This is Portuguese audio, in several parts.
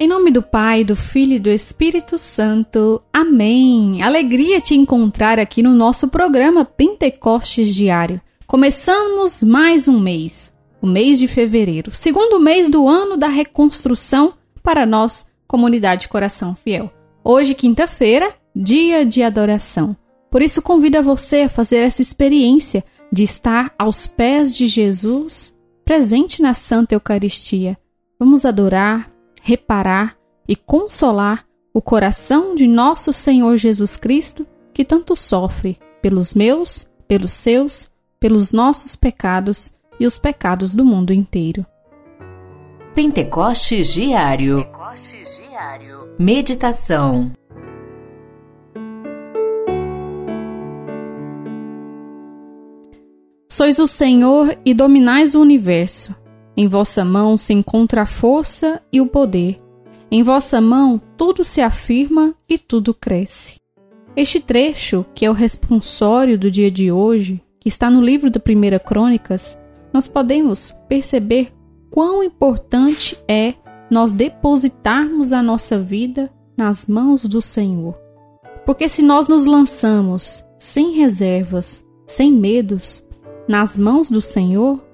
Em nome do Pai, do Filho e do Espírito Santo. Amém. Alegria te encontrar aqui no nosso programa Pentecostes Diário. Começamos mais um mês, o mês de fevereiro, segundo mês do ano da reconstrução para nós, comunidade Coração Fiel. Hoje, quinta-feira, dia de adoração. Por isso, convido a você a fazer essa experiência de estar aos pés de Jesus, presente na Santa Eucaristia. Vamos adorar, reparar e consolar o coração de nosso Senhor Jesus Cristo, que tanto sofre pelos meus, pelos seus, pelos nossos pecados e os pecados do mundo inteiro. Pentecostes Diário. Pentecostes Diário. Meditação. Sois o Senhor e dominais o universo. Em vossa mão se encontra a força e o poder. Em vossa mão tudo se afirma e tudo cresce. Este trecho, que é o responsório do dia de hoje, que está no livro da Primeira Crônicas, nós podemos perceber quão importante é nós depositarmos a nossa vida nas mãos do Senhor. Porque se nós nos lançamos sem reservas, sem medos, nas mãos do Senhor,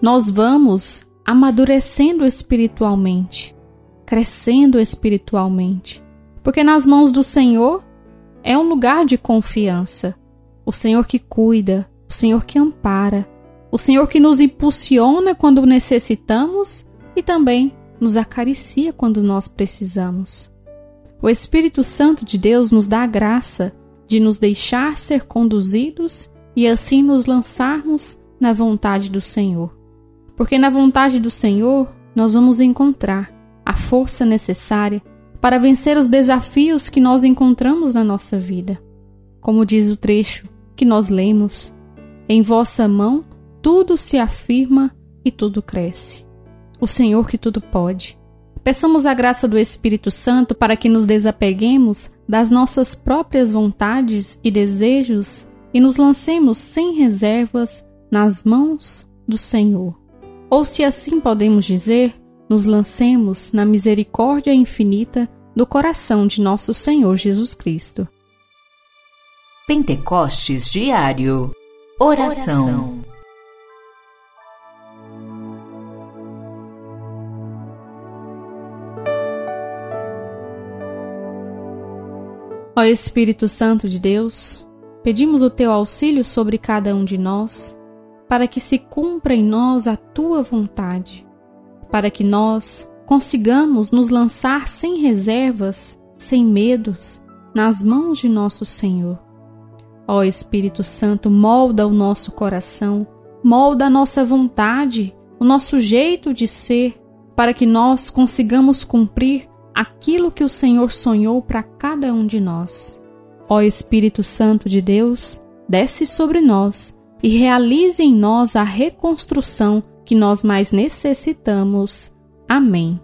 nós vamos amadurecendo espiritualmente, crescendo espiritualmente. Porque nas mãos do Senhor é um lugar de confiança. O Senhor que cuida, o Senhor que ampara, o Senhor que nos impulsiona quando necessitamos e também nos acaricia quando nós precisamos. O Espírito Santo de Deus nos dá a graça de nos deixar ser conduzidos e assim nos lançarmos na vontade do Senhor porque na vontade do Senhor nós vamos encontrar a força necessária para vencer os desafios que nós encontramos na nossa vida. Como diz o trecho que nós lemos: Em vossa mão tudo se afirma e tudo cresce. O Senhor que tudo pode. Peçamos a graça do Espírito Santo para que nos desapeguemos das nossas próprias vontades e desejos e nos lancemos sem reservas nas mãos do Senhor. Ou, se assim podemos dizer, nos lancemos na misericórdia infinita do coração de nosso Senhor Jesus Cristo. Pentecostes Diário Oração, Ó Espírito Santo de Deus, pedimos o teu auxílio sobre cada um de nós para que se cumpra em nós a tua vontade, para que nós consigamos nos lançar sem reservas, sem medos, nas mãos de nosso Senhor. Ó Espírito Santo, molda o nosso coração, molda a nossa vontade, o nosso jeito de ser, para que nós consigamos cumprir aquilo que o Senhor sonhou para cada um de nós. Ó Espírito Santo de Deus, desce sobre nós e realize em nós a reconstrução que nós mais necessitamos. Amém.